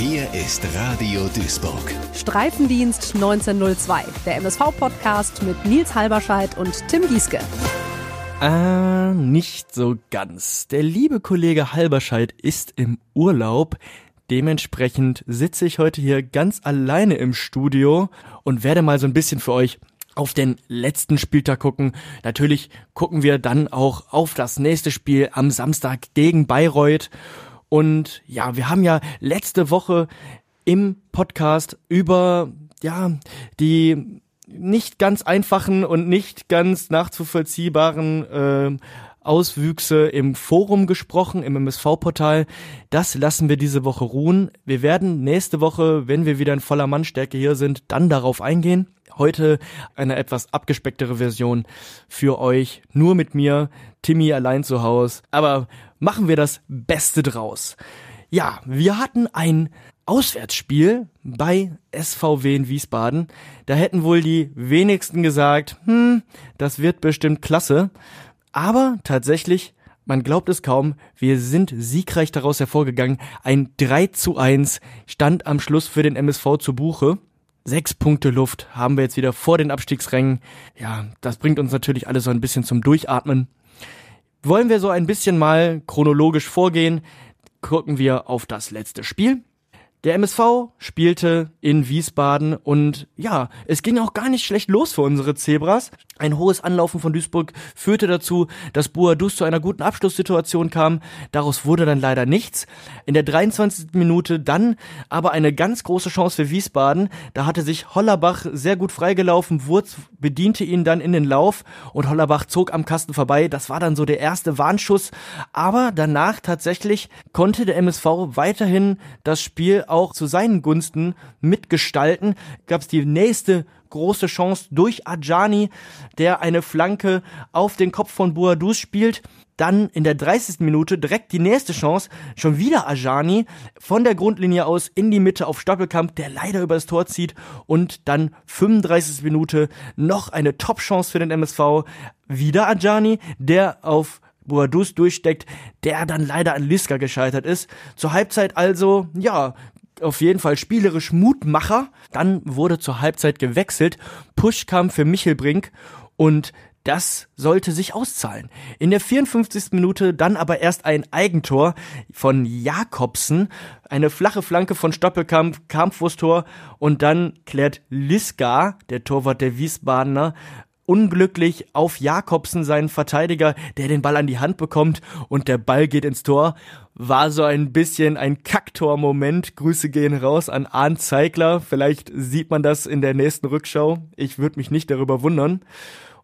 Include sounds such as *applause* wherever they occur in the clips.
Hier ist Radio Duisburg. Streifendienst 1902, der MSV-Podcast mit Nils Halberscheid und Tim Gieske. Ah, nicht so ganz. Der liebe Kollege Halberscheid ist im Urlaub. Dementsprechend sitze ich heute hier ganz alleine im Studio und werde mal so ein bisschen für euch auf den letzten Spieltag gucken. Natürlich gucken wir dann auch auf das nächste Spiel am Samstag gegen Bayreuth. Und ja, wir haben ja letzte Woche im Podcast über ja die nicht ganz einfachen und nicht ganz nachzuvollziehbaren äh, Auswüchse im Forum gesprochen, im MSV-Portal. Das lassen wir diese Woche ruhen. Wir werden nächste Woche, wenn wir wieder in voller Mannstärke hier sind, dann darauf eingehen. Heute eine etwas abgespecktere Version für euch. Nur mit mir, Timmy allein zu Hause. Aber machen wir das Beste draus. Ja, wir hatten ein Auswärtsspiel bei SVW in Wiesbaden. Da hätten wohl die wenigsten gesagt, hm, das wird bestimmt klasse. Aber tatsächlich, man glaubt es kaum, wir sind siegreich daraus hervorgegangen. Ein 3 zu 1 stand am Schluss für den MSV zu Buche. Sechs Punkte Luft haben wir jetzt wieder vor den Abstiegsrängen. Ja, das bringt uns natürlich alles so ein bisschen zum Durchatmen. Wollen wir so ein bisschen mal chronologisch vorgehen, gucken wir auf das letzte Spiel. Der MSV spielte in Wiesbaden und ja, es ging auch gar nicht schlecht los für unsere Zebras. Ein hohes Anlaufen von Duisburg führte dazu, dass Buadus zu einer guten Abschlusssituation kam. Daraus wurde dann leider nichts. In der 23. Minute dann aber eine ganz große Chance für Wiesbaden. Da hatte sich Hollerbach sehr gut freigelaufen. Wurz bediente ihn dann in den Lauf und Hollerbach zog am Kasten vorbei. Das war dann so der erste Warnschuss. Aber danach tatsächlich konnte der MSV weiterhin das Spiel auch zu seinen Gunsten mitgestalten. Gab es die nächste große Chance durch Ajani, der eine Flanke auf den Kopf von Boadus spielt. Dann in der 30. Minute direkt die nächste Chance, schon wieder Ajani von der Grundlinie aus in die Mitte auf Stoppelkamp, der leider über das Tor zieht und dann 35. Minute noch eine Top-Chance für den MSV, wieder Ajani, der auf Boadus durchsteckt, der dann leider an Liska gescheitert ist. Zur Halbzeit also, ja, auf jeden Fall spielerisch Mutmacher. Dann wurde zur Halbzeit gewechselt. Push kam für Michel Brink und das sollte sich auszahlen. In der 54. Minute dann aber erst ein Eigentor von Jakobsen, eine flache Flanke von Stoppelkamp, Kampfwursttor und dann klärt Liska, der Torwart der Wiesbadener, unglücklich auf Jakobsen, seinen Verteidiger, der den Ball an die Hand bekommt und der Ball geht ins Tor. War so ein bisschen ein Kacktor-Moment. Grüße gehen raus an Arndt Zeigler. Vielleicht sieht man das in der nächsten Rückschau. Ich würde mich nicht darüber wundern.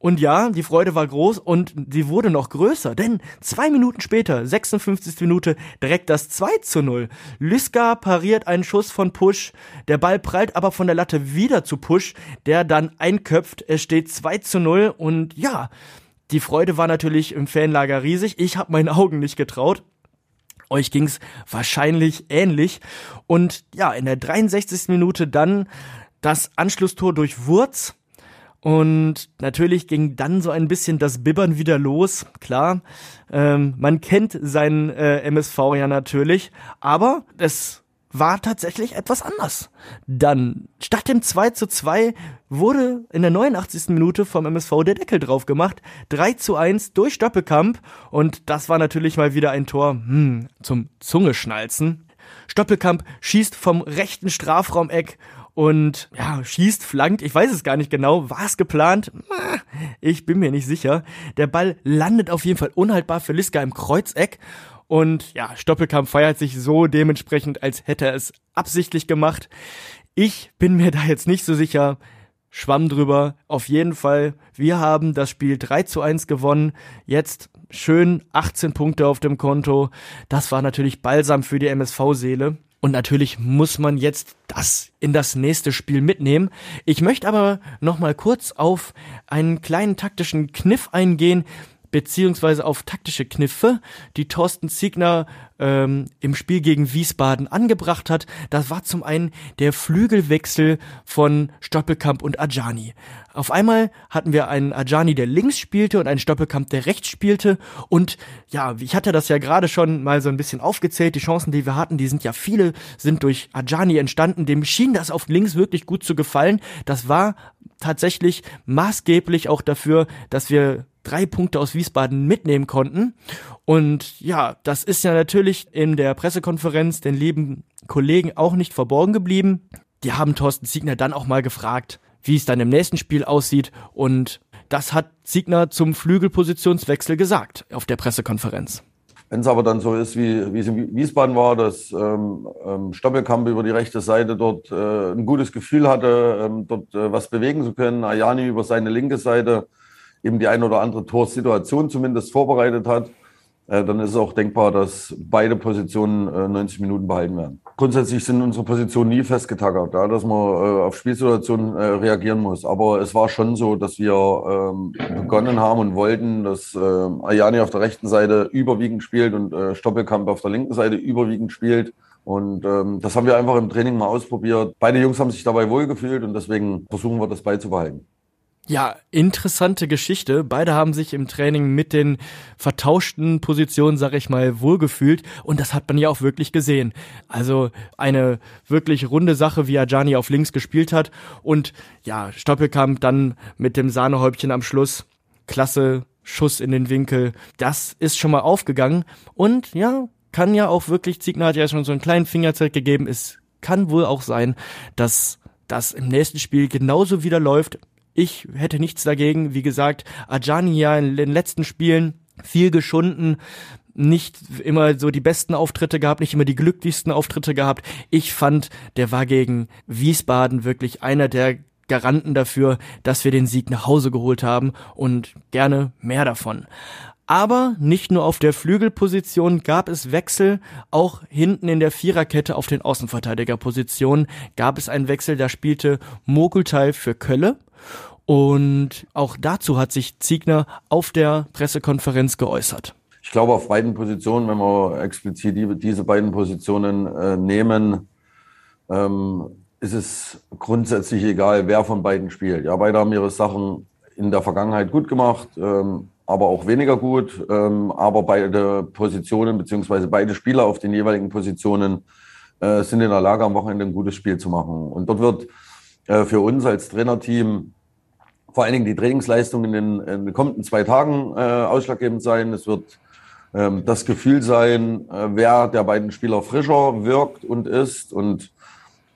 Und ja, die Freude war groß und sie wurde noch größer, denn zwei Minuten später, 56. Minute, direkt das 2 zu 0. Lyska pariert einen Schuss von Push, der Ball prallt aber von der Latte wieder zu Push, der dann einköpft, es steht 2 zu 0 und ja, die Freude war natürlich im Fanlager riesig, ich habe meinen Augen nicht getraut. Euch ging's wahrscheinlich ähnlich. Und ja, in der 63. Minute dann das Anschlusstor durch Wurz und natürlich ging dann so ein bisschen das Bibbern wieder los, klar. Ähm, man kennt seinen äh, MSV ja natürlich, aber es war tatsächlich etwas anders. Dann, statt dem 2 zu 2, wurde in der 89. Minute vom MSV der Deckel drauf gemacht. 3 zu 1 durch Stoppelkamp. Und das war natürlich mal wieder ein Tor hm, zum Zungeschnalzen. Stoppelkamp schießt vom rechten Strafraumeck und ja, schießt, flankt, ich weiß es gar nicht genau, war es geplant? Ich bin mir nicht sicher. Der Ball landet auf jeden Fall unhaltbar für Liska im Kreuzeck und ja, Stoppelkamp feiert sich so dementsprechend, als hätte er es absichtlich gemacht. Ich bin mir da jetzt nicht so sicher. Schwamm drüber. Auf jeden Fall. Wir haben das Spiel 3 zu 1 gewonnen. Jetzt schön 18 Punkte auf dem Konto. Das war natürlich balsam für die MSV-Seele. Und natürlich muss man jetzt das in das nächste Spiel mitnehmen. Ich möchte aber noch mal kurz auf einen kleinen taktischen Kniff eingehen, beziehungsweise auf taktische Kniffe, die Thorsten Ziegner ähm, im Spiel gegen Wiesbaden angebracht hat. Das war zum einen der Flügelwechsel von Stoppelkamp und Ajani. Auf einmal hatten wir einen Ajani, der links spielte und einen Stoppelkamp, der rechts spielte. Und ja, ich hatte das ja gerade schon mal so ein bisschen aufgezählt. Die Chancen, die wir hatten, die sind ja viele, sind durch Ajani entstanden. Dem schien das auf links wirklich gut zu gefallen. Das war tatsächlich maßgeblich auch dafür, dass wir drei Punkte aus Wiesbaden mitnehmen konnten. Und ja, das ist ja natürlich in der Pressekonferenz den lieben Kollegen auch nicht verborgen geblieben. Die haben Thorsten Ziegner dann auch mal gefragt, wie es dann im nächsten Spiel aussieht. Und das hat Ziegner zum Flügelpositionswechsel gesagt auf der Pressekonferenz. Wenn es aber dann so ist, wie, wie es in Wiesbaden war, dass ähm, ähm, Stoppelkamp über die rechte Seite dort äh, ein gutes Gefühl hatte, ähm, dort äh, was bewegen zu können, Ayani über seine linke Seite eben die ein oder andere Torsituation zumindest vorbereitet hat, äh, dann ist es auch denkbar, dass beide Positionen äh, 90 Minuten behalten werden. Grundsätzlich sind unsere Positionen nie festgetackert, ja, dass man äh, auf Spielsituationen äh, reagieren muss. Aber es war schon so, dass wir ähm, begonnen haben und wollten, dass äh, Ayani auf der rechten Seite überwiegend spielt und äh, Stoppelkamp auf der linken Seite überwiegend spielt. Und ähm, das haben wir einfach im Training mal ausprobiert. Beide Jungs haben sich dabei wohlgefühlt und deswegen versuchen wir das beizubehalten. Ja, interessante Geschichte. Beide haben sich im Training mit den vertauschten Positionen, sag ich mal, wohlgefühlt. Und das hat man ja auch wirklich gesehen. Also eine wirklich runde Sache, wie Ajani auf links gespielt hat. Und ja, Stoppelkamp dann mit dem Sahnehäubchen am Schluss. Klasse Schuss in den Winkel. Das ist schon mal aufgegangen. Und ja, kann ja auch wirklich, Ziegner hat ja schon so einen kleinen Fingerzeig gegeben. Es kann wohl auch sein, dass das im nächsten Spiel genauso wieder läuft. Ich hätte nichts dagegen. Wie gesagt, Ajani ja in den letzten Spielen viel geschunden, nicht immer so die besten Auftritte gehabt, nicht immer die glücklichsten Auftritte gehabt. Ich fand, der war gegen Wiesbaden wirklich einer der Garanten dafür, dass wir den Sieg nach Hause geholt haben und gerne mehr davon. Aber nicht nur auf der Flügelposition gab es Wechsel, auch hinten in der Viererkette auf den Außenverteidigerpositionen gab es einen Wechsel, da spielte Mokultai für Kölle und auch dazu hat sich Ziegner auf der Pressekonferenz geäußert. Ich glaube, auf beiden Positionen, wenn wir explizit die, diese beiden Positionen äh, nehmen, ähm, ist es grundsätzlich egal, wer von beiden spielt. Ja, beide haben ihre Sachen in der Vergangenheit gut gemacht, ähm, aber auch weniger gut. Ähm, aber beide Positionen beziehungsweise beide Spieler auf den jeweiligen Positionen äh, sind in der Lage, am Wochenende ein gutes Spiel zu machen. Und dort wird äh, für uns als Trainerteam vor allen Dingen die Trainingsleistung in den, in den kommenden zwei Tagen äh, ausschlaggebend sein. Es wird ähm, das Gefühl sein, äh, wer der beiden Spieler frischer wirkt und ist. Und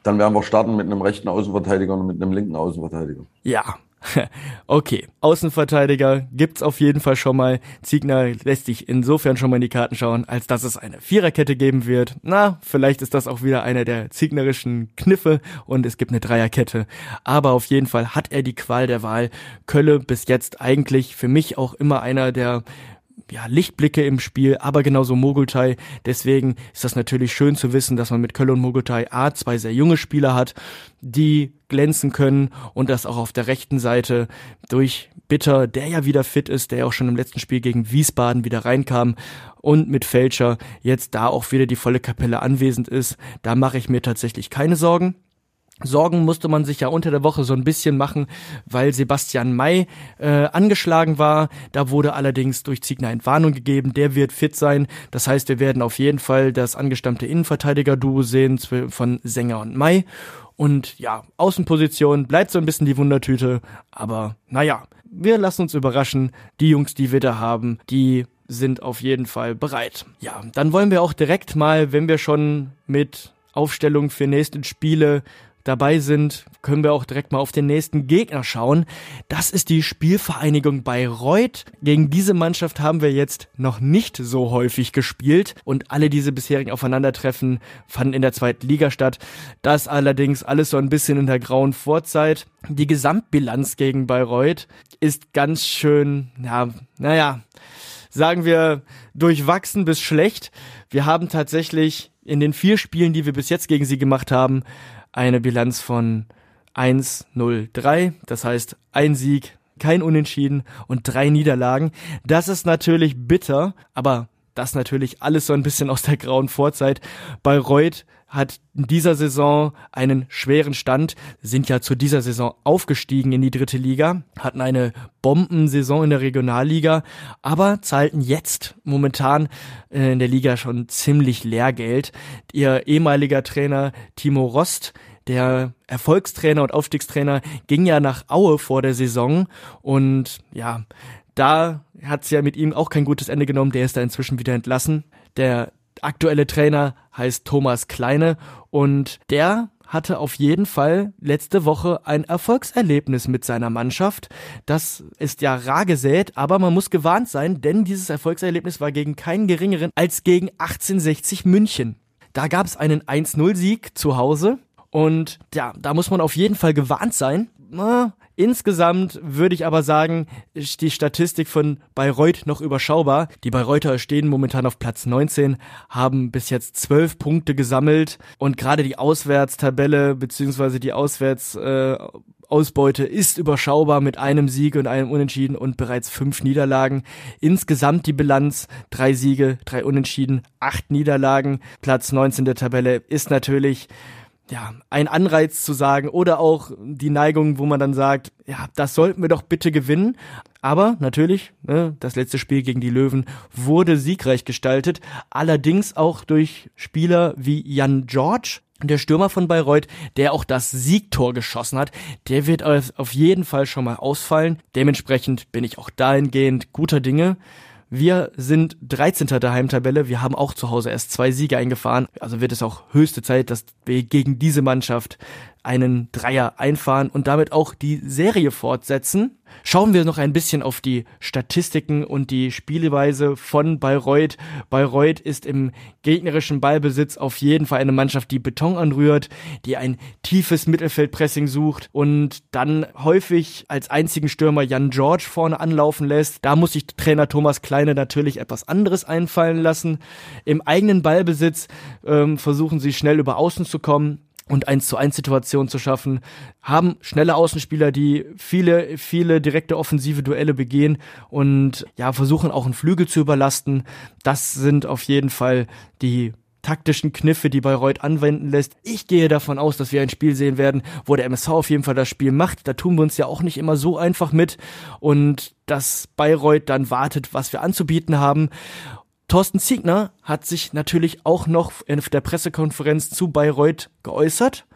dann werden wir starten mit einem rechten Außenverteidiger und mit einem linken Außenverteidiger. Ja, *laughs* Okay, Außenverteidiger gibt's auf jeden Fall schon mal. Ziegner lässt sich insofern schon mal in die Karten schauen, als dass es eine Viererkette geben wird. Na, vielleicht ist das auch wieder einer der ziegnerischen Kniffe und es gibt eine Dreierkette. Aber auf jeden Fall hat er die Qual der Wahl. Kölle bis jetzt eigentlich für mich auch immer einer der ja, Lichtblicke im Spiel, aber genauso Mogultai. Deswegen ist das natürlich schön zu wissen, dass man mit Kölle und Mogultai A zwei sehr junge Spieler hat, die glänzen können und das auch auf der rechten Seite durch Bitter, der ja wieder fit ist, der ja auch schon im letzten Spiel gegen Wiesbaden wieder reinkam und mit Fälscher jetzt da auch wieder die volle Kapelle anwesend ist. Da mache ich mir tatsächlich keine Sorgen. Sorgen musste man sich ja unter der Woche so ein bisschen machen, weil Sebastian May äh, angeschlagen war. Da wurde allerdings durch Ziegner Entwarnung gegeben, der wird fit sein. Das heißt, wir werden auf jeden Fall das angestammte Innenverteidiger-Duo sehen von Sänger und May. Und ja, Außenposition bleibt so ein bisschen die Wundertüte, aber naja, wir lassen uns überraschen. Die Jungs, die wir da haben, die sind auf jeden Fall bereit. Ja, dann wollen wir auch direkt mal, wenn wir schon mit Aufstellung für nächste Spiele dabei sind, können wir auch direkt mal auf den nächsten Gegner schauen. Das ist die Spielvereinigung Bayreuth. Gegen diese Mannschaft haben wir jetzt noch nicht so häufig gespielt und alle diese bisherigen Aufeinandertreffen fanden in der zweiten Liga statt. Das allerdings alles so ein bisschen in der grauen Vorzeit. Die Gesamtbilanz gegen Bayreuth ist ganz schön, ja, naja, sagen wir durchwachsen bis schlecht. Wir haben tatsächlich in den vier Spielen, die wir bis jetzt gegen sie gemacht haben, eine Bilanz von 1-0-3. Das heißt, ein Sieg kein Unentschieden und drei Niederlagen. Das ist natürlich bitter, aber das natürlich alles so ein bisschen aus der grauen Vorzeit. Bayreuth hat in dieser Saison einen schweren Stand, sind ja zu dieser Saison aufgestiegen in die dritte Liga, hatten eine Bombensaison in der Regionalliga, aber zahlten jetzt momentan äh, in der Liga schon ziemlich Lehrgeld. Ihr ehemaliger Trainer Timo Rost, der Erfolgstrainer und Aufstiegstrainer, ging ja nach Aue vor der Saison und ja, da hat's ja mit ihm auch kein gutes Ende genommen, der ist da inzwischen wieder entlassen. Der aktuelle Trainer heißt Thomas Kleine und der hatte auf jeden Fall letzte Woche ein Erfolgserlebnis mit seiner Mannschaft. Das ist ja rar gesät, aber man muss gewarnt sein, denn dieses Erfolgserlebnis war gegen keinen geringeren als gegen 1860 München. Da gab es einen 1-0-Sieg zu Hause und ja, da muss man auf jeden Fall gewarnt sein. Insgesamt würde ich aber sagen, ist die Statistik von Bayreuth noch überschaubar. Die Bayreuther stehen momentan auf Platz 19, haben bis jetzt zwölf Punkte gesammelt und gerade die Auswärtstabelle beziehungsweise die Auswärts äh, ist überschaubar mit einem Sieg und einem Unentschieden und bereits fünf Niederlagen. Insgesamt die Bilanz drei Siege, drei Unentschieden, acht Niederlagen. Platz 19 der Tabelle ist natürlich ja, ein Anreiz zu sagen oder auch die Neigung, wo man dann sagt, ja, das sollten wir doch bitte gewinnen. Aber natürlich, ne, das letzte Spiel gegen die Löwen wurde siegreich gestaltet, allerdings auch durch Spieler wie Jan George, der Stürmer von Bayreuth, der auch das Siegtor geschossen hat, der wird auf jeden Fall schon mal ausfallen. Dementsprechend bin ich auch dahingehend guter Dinge. Wir sind 13. der Heimtabelle. Wir haben auch zu Hause erst zwei Siege eingefahren. Also wird es auch höchste Zeit, dass wir gegen diese Mannschaft einen Dreier einfahren und damit auch die Serie fortsetzen. Schauen wir noch ein bisschen auf die Statistiken und die Spielweise von Bayreuth. Bayreuth ist im gegnerischen Ballbesitz auf jeden Fall eine Mannschaft, die Beton anrührt, die ein tiefes Mittelfeldpressing sucht und dann häufig als einzigen Stürmer Jan George vorne anlaufen lässt. Da muss sich Trainer Thomas Kleine natürlich etwas anderes einfallen lassen. Im eigenen Ballbesitz ähm, versuchen sie schnell über Außen zu kommen und 1 zu 1 Situationen zu schaffen, haben schnelle Außenspieler, die viele, viele direkte offensive Duelle begehen und ja, versuchen auch einen Flügel zu überlasten. Das sind auf jeden Fall die taktischen Kniffe, die Bayreuth anwenden lässt. Ich gehe davon aus, dass wir ein Spiel sehen werden, wo der MSV auf jeden Fall das Spiel macht. Da tun wir uns ja auch nicht immer so einfach mit und dass Bayreuth dann wartet, was wir anzubieten haben. Thorsten Ziegner hat sich natürlich auch noch in der Pressekonferenz zu Bayreuth geäußert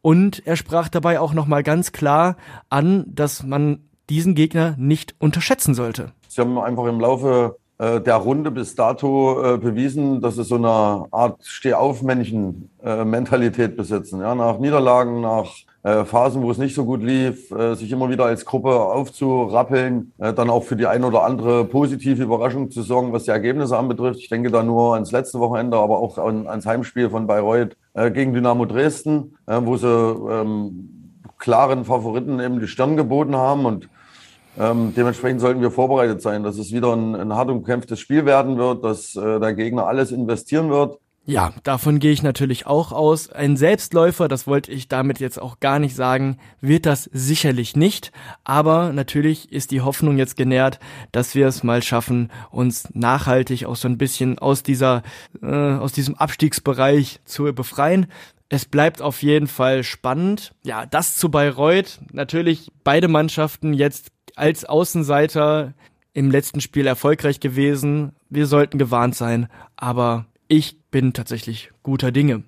und er sprach dabei auch nochmal ganz klar an, dass man diesen Gegner nicht unterschätzen sollte. Sie haben einfach im Laufe der Runde bis dato äh, bewiesen, dass sie so eine Art Stehaufmännchen-Mentalität besitzen. Ja, nach Niederlagen, nach äh, Phasen, wo es nicht so gut lief, äh, sich immer wieder als Gruppe aufzurappeln, äh, dann auch für die ein oder andere positive Überraschung zu sorgen, was die Ergebnisse anbetrifft. Ich denke da nur ans letzte Wochenende, aber auch an, ans Heimspiel von Bayreuth äh, gegen Dynamo Dresden, äh, wo sie ähm, klaren Favoriten eben die Stirn geboten haben und ähm, dementsprechend sollten wir vorbereitet sein, dass es wieder ein, ein hart umkämpftes Spiel werden wird, dass äh, der Gegner alles investieren wird ja, davon gehe ich natürlich auch aus. Ein Selbstläufer, das wollte ich damit jetzt auch gar nicht sagen, wird das sicherlich nicht. Aber natürlich ist die Hoffnung jetzt genährt, dass wir es mal schaffen, uns nachhaltig auch so ein bisschen aus dieser, äh, aus diesem Abstiegsbereich zu befreien. Es bleibt auf jeden Fall spannend. Ja, das zu Bayreuth. Natürlich beide Mannschaften jetzt als Außenseiter im letzten Spiel erfolgreich gewesen. Wir sollten gewarnt sein, aber ich bin tatsächlich guter Dinge.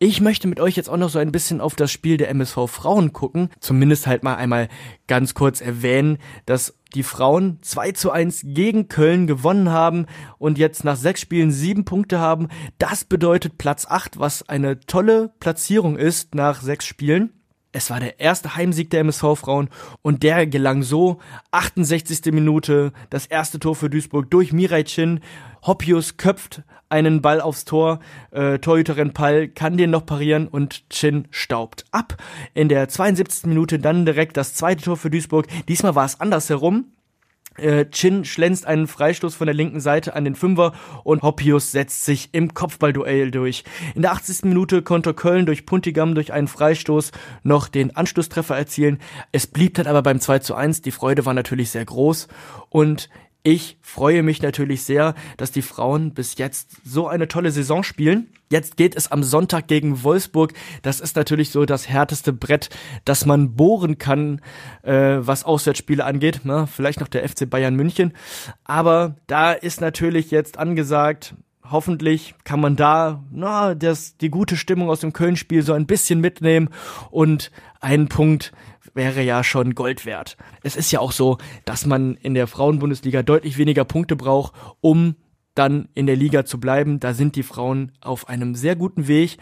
Ich möchte mit euch jetzt auch noch so ein bisschen auf das Spiel der MSV Frauen gucken. Zumindest halt mal einmal ganz kurz erwähnen, dass die Frauen 2 zu 1 gegen Köln gewonnen haben und jetzt nach sechs Spielen sieben Punkte haben. Das bedeutet Platz 8, was eine tolle Platzierung ist nach sechs Spielen. Es war der erste Heimsieg der MSV-Frauen und der gelang so. 68. Minute, das erste Tor für Duisburg durch Mirai Chin. Hoppius köpft einen Ball aufs Tor, äh, Torhüterin Pall kann den noch parieren und Chin staubt ab. In der 72. Minute dann direkt das zweite Tor für Duisburg. Diesmal war es andersherum. Äh, Chin schlänzt einen Freistoß von der linken Seite an den Fünfer und Hoppius setzt sich im Kopfballduell durch. In der 80. Minute konnte Köln durch Puntigam durch einen Freistoß noch den Anschlusstreffer erzielen. Es blieb dann aber beim 2 zu 1. Die Freude war natürlich sehr groß und ich freue mich natürlich sehr, dass die Frauen bis jetzt so eine tolle Saison spielen. Jetzt geht es am Sonntag gegen Wolfsburg. Das ist natürlich so das härteste Brett, das man bohren kann, äh, was Auswärtsspiele angeht. Na, vielleicht noch der FC Bayern München. Aber da ist natürlich jetzt angesagt, hoffentlich kann man da na, das, die gute Stimmung aus dem Köln-Spiel so ein bisschen mitnehmen und einen Punkt wäre ja schon Gold wert. Es ist ja auch so, dass man in der Frauenbundesliga deutlich weniger Punkte braucht, um dann in der Liga zu bleiben. Da sind die Frauen auf einem sehr guten Weg.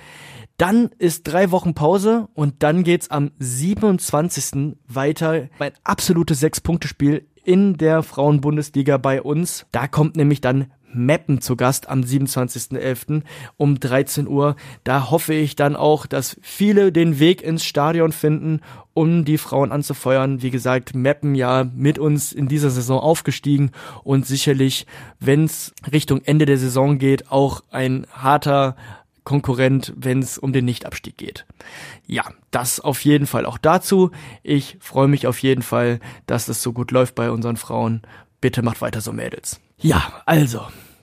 Dann ist drei Wochen Pause und dann geht's am 27. weiter. Ein absolutes Sechs-Punkte-Spiel in der Frauenbundesliga bei uns. Da kommt nämlich dann Meppen zu Gast am 27.11. um 13 Uhr. Da hoffe ich dann auch, dass viele den Weg ins Stadion finden, um die Frauen anzufeuern. Wie gesagt, Meppen ja mit uns in dieser Saison aufgestiegen und sicherlich, wenn es Richtung Ende der Saison geht, auch ein harter Konkurrent, wenn es um den Nichtabstieg geht. Ja, das auf jeden Fall auch dazu. Ich freue mich auf jeden Fall, dass es so gut läuft bei unseren Frauen. Bitte macht weiter so, Mädels. Ja, also,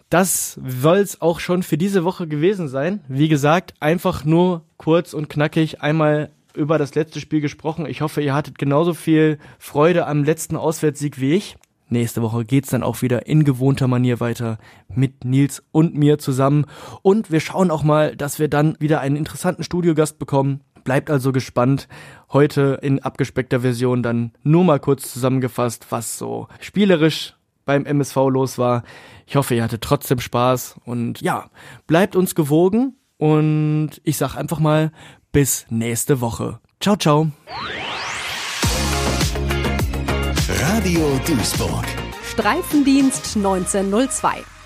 das soll's auch schon für diese Woche gewesen sein. Wie gesagt, einfach nur kurz und knackig einmal über das letzte Spiel gesprochen. Ich hoffe, ihr hattet genauso viel Freude am letzten Auswärtssieg wie ich. Nächste Woche geht's dann auch wieder in gewohnter Manier weiter mit Nils und mir zusammen. Und wir schauen auch mal, dass wir dann wieder einen interessanten Studiogast bekommen. Bleibt also gespannt. Heute in abgespeckter Version dann nur mal kurz zusammengefasst, was so spielerisch beim MSV los war. Ich hoffe, ihr hattet trotzdem Spaß und ja, bleibt uns gewogen und ich sag einfach mal bis nächste Woche. Ciao, ciao. Radio Duisburg. Streifendienst 1902.